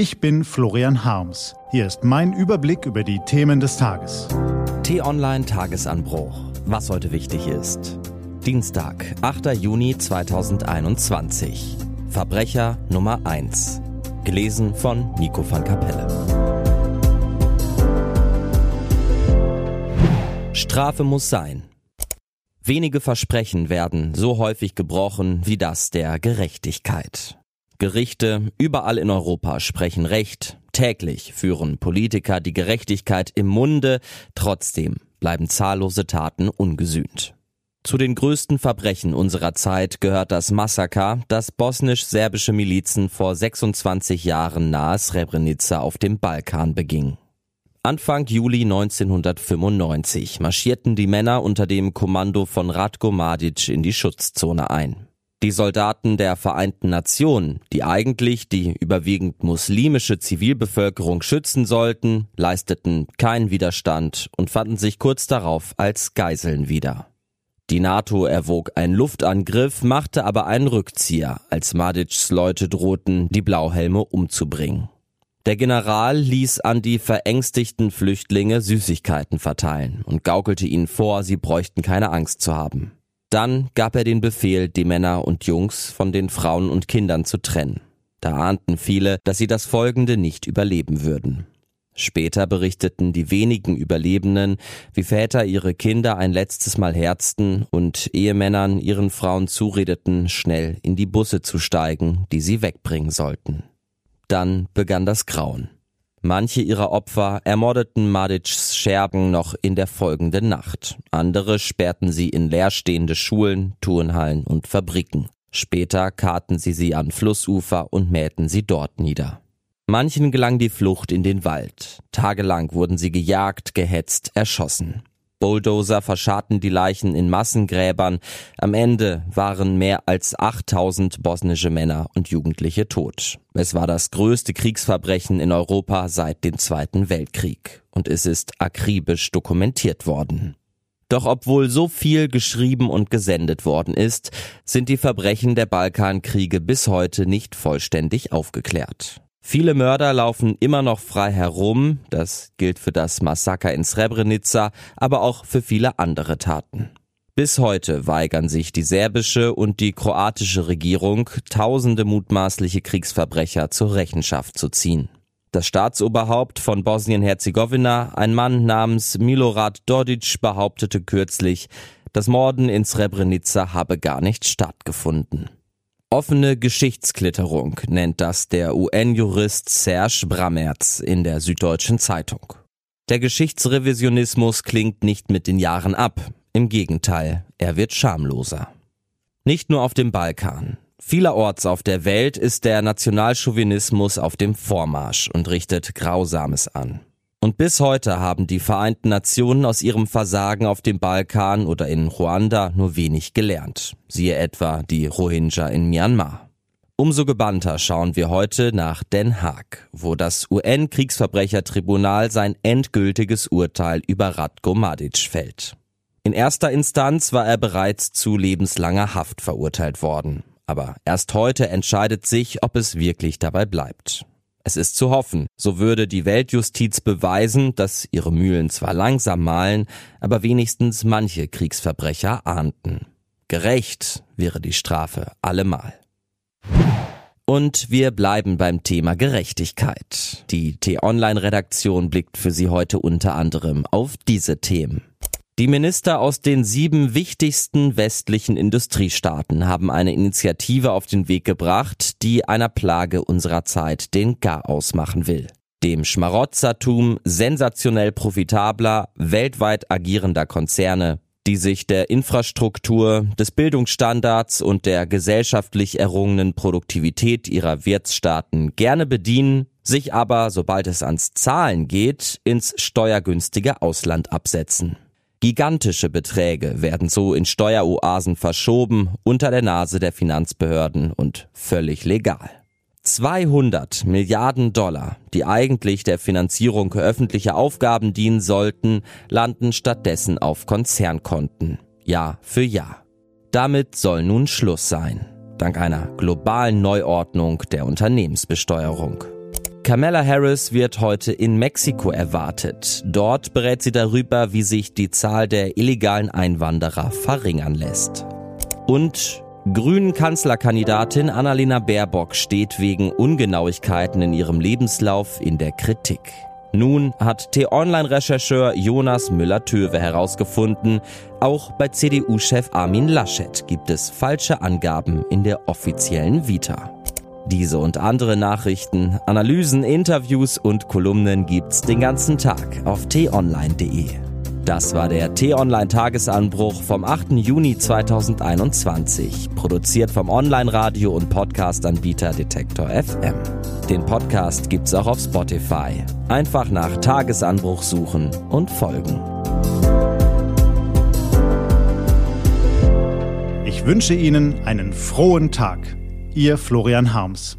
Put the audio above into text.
Ich bin Florian Harms. Hier ist mein Überblick über die Themen des Tages. T-Online Tagesanbruch. Was heute wichtig ist. Dienstag, 8. Juni 2021. Verbrecher Nummer 1. Gelesen von Nico van Kapelle. Strafe muss sein. Wenige Versprechen werden so häufig gebrochen wie das der Gerechtigkeit. Gerichte überall in Europa sprechen Recht. Täglich führen Politiker die Gerechtigkeit im Munde. Trotzdem bleiben zahllose Taten ungesühnt. Zu den größten Verbrechen unserer Zeit gehört das Massaker, das bosnisch-serbische Milizen vor 26 Jahren nahe Srebrenica auf dem Balkan beging. Anfang Juli 1995 marschierten die Männer unter dem Kommando von Ratko Mladic in die Schutzzone ein. Die Soldaten der Vereinten Nationen, die eigentlich die überwiegend muslimische Zivilbevölkerung schützen sollten, leisteten keinen Widerstand und fanden sich kurz darauf als Geiseln wieder. Die NATO erwog einen Luftangriff, machte aber einen Rückzieher, als Mladics Leute drohten, die Blauhelme umzubringen. Der General ließ an die verängstigten Flüchtlinge Süßigkeiten verteilen und gaukelte ihnen vor, sie bräuchten keine Angst zu haben. Dann gab er den Befehl, die Männer und Jungs von den Frauen und Kindern zu trennen. Da ahnten viele, dass sie das Folgende nicht überleben würden. Später berichteten die wenigen Überlebenden, wie Väter ihre Kinder ein letztes Mal herzten und Ehemännern ihren Frauen zuredeten, schnell in die Busse zu steigen, die sie wegbringen sollten. Dann begann das Grauen. Manche ihrer Opfer ermordeten Mladics Schergen noch in der folgenden Nacht. Andere sperrten sie in leerstehende Schulen, Turnhallen und Fabriken. Später karten sie sie an Flussufer und mähten sie dort nieder. Manchen gelang die Flucht in den Wald. Tagelang wurden sie gejagt, gehetzt, erschossen. Bulldozer verscharrten die Leichen in Massengräbern. Am Ende waren mehr als 8000 bosnische Männer und Jugendliche tot. Es war das größte Kriegsverbrechen in Europa seit dem Zweiten Weltkrieg. Und es ist akribisch dokumentiert worden. Doch obwohl so viel geschrieben und gesendet worden ist, sind die Verbrechen der Balkankriege bis heute nicht vollständig aufgeklärt. Viele Mörder laufen immer noch frei herum, das gilt für das Massaker in Srebrenica, aber auch für viele andere Taten. Bis heute weigern sich die serbische und die kroatische Regierung, tausende mutmaßliche Kriegsverbrecher zur Rechenschaft zu ziehen. Das Staatsoberhaupt von Bosnien-Herzegowina, ein Mann namens Milorad Dodic, behauptete kürzlich, das Morden in Srebrenica habe gar nicht stattgefunden. Offene Geschichtsklitterung nennt das der UN-Jurist Serge Brammerz in der Süddeutschen Zeitung. Der Geschichtsrevisionismus klingt nicht mit den Jahren ab. Im Gegenteil, er wird schamloser. Nicht nur auf dem Balkan. Vielerorts auf der Welt ist der Nationalchauvinismus auf dem Vormarsch und richtet Grausames an. Und bis heute haben die Vereinten Nationen aus ihrem Versagen auf dem Balkan oder in Ruanda nur wenig gelernt. Siehe etwa die Rohingya in Myanmar. Umso gebannter schauen wir heute nach Den Haag, wo das UN-Kriegsverbrechertribunal sein endgültiges Urteil über Ratko Mladic fällt. In erster Instanz war er bereits zu lebenslanger Haft verurteilt worden. Aber erst heute entscheidet sich, ob es wirklich dabei bleibt. Es ist zu hoffen, so würde die Weltjustiz beweisen, dass ihre Mühlen zwar langsam mahlen, aber wenigstens manche Kriegsverbrecher ahnten. Gerecht wäre die Strafe allemal. Und wir bleiben beim Thema Gerechtigkeit. Die T-Online-Redaktion blickt für Sie heute unter anderem auf diese Themen. Die Minister aus den sieben wichtigsten westlichen Industriestaaten haben eine Initiative auf den Weg gebracht, die einer Plage unserer Zeit den Garaus machen will. Dem Schmarotzertum sensationell profitabler, weltweit agierender Konzerne, die sich der Infrastruktur, des Bildungsstandards und der gesellschaftlich errungenen Produktivität ihrer Wirtsstaaten gerne bedienen, sich aber, sobald es ans Zahlen geht, ins steuergünstige Ausland absetzen. Gigantische Beträge werden so in Steueroasen verschoben unter der Nase der Finanzbehörden und völlig legal. 200 Milliarden Dollar, die eigentlich der Finanzierung öffentlicher Aufgaben dienen sollten, landen stattdessen auf Konzernkonten. Jahr für Jahr. Damit soll nun Schluss sein. Dank einer globalen Neuordnung der Unternehmensbesteuerung. Kamala Harris wird heute in Mexiko erwartet. Dort berät sie darüber, wie sich die Zahl der illegalen Einwanderer verringern lässt. Und Grünen Kanzlerkandidatin Annalena Baerbock steht wegen Ungenauigkeiten in ihrem Lebenslauf in der Kritik. Nun hat T-Online-Rechercheur Jonas Müller-Töwe herausgefunden, auch bei CDU-Chef Armin Laschet gibt es falsche Angaben in der offiziellen Vita. Diese und andere Nachrichten, Analysen, Interviews und Kolumnen gibt's den ganzen Tag auf t-online.de. Das war der T-Online-Tagesanbruch vom 8. Juni 2021, produziert vom Online-Radio- und Podcast-Anbieter Detektor FM. Den Podcast gibt's auch auf Spotify. Einfach nach Tagesanbruch suchen und folgen. Ich wünsche Ihnen einen frohen Tag. Ihr Florian Harms.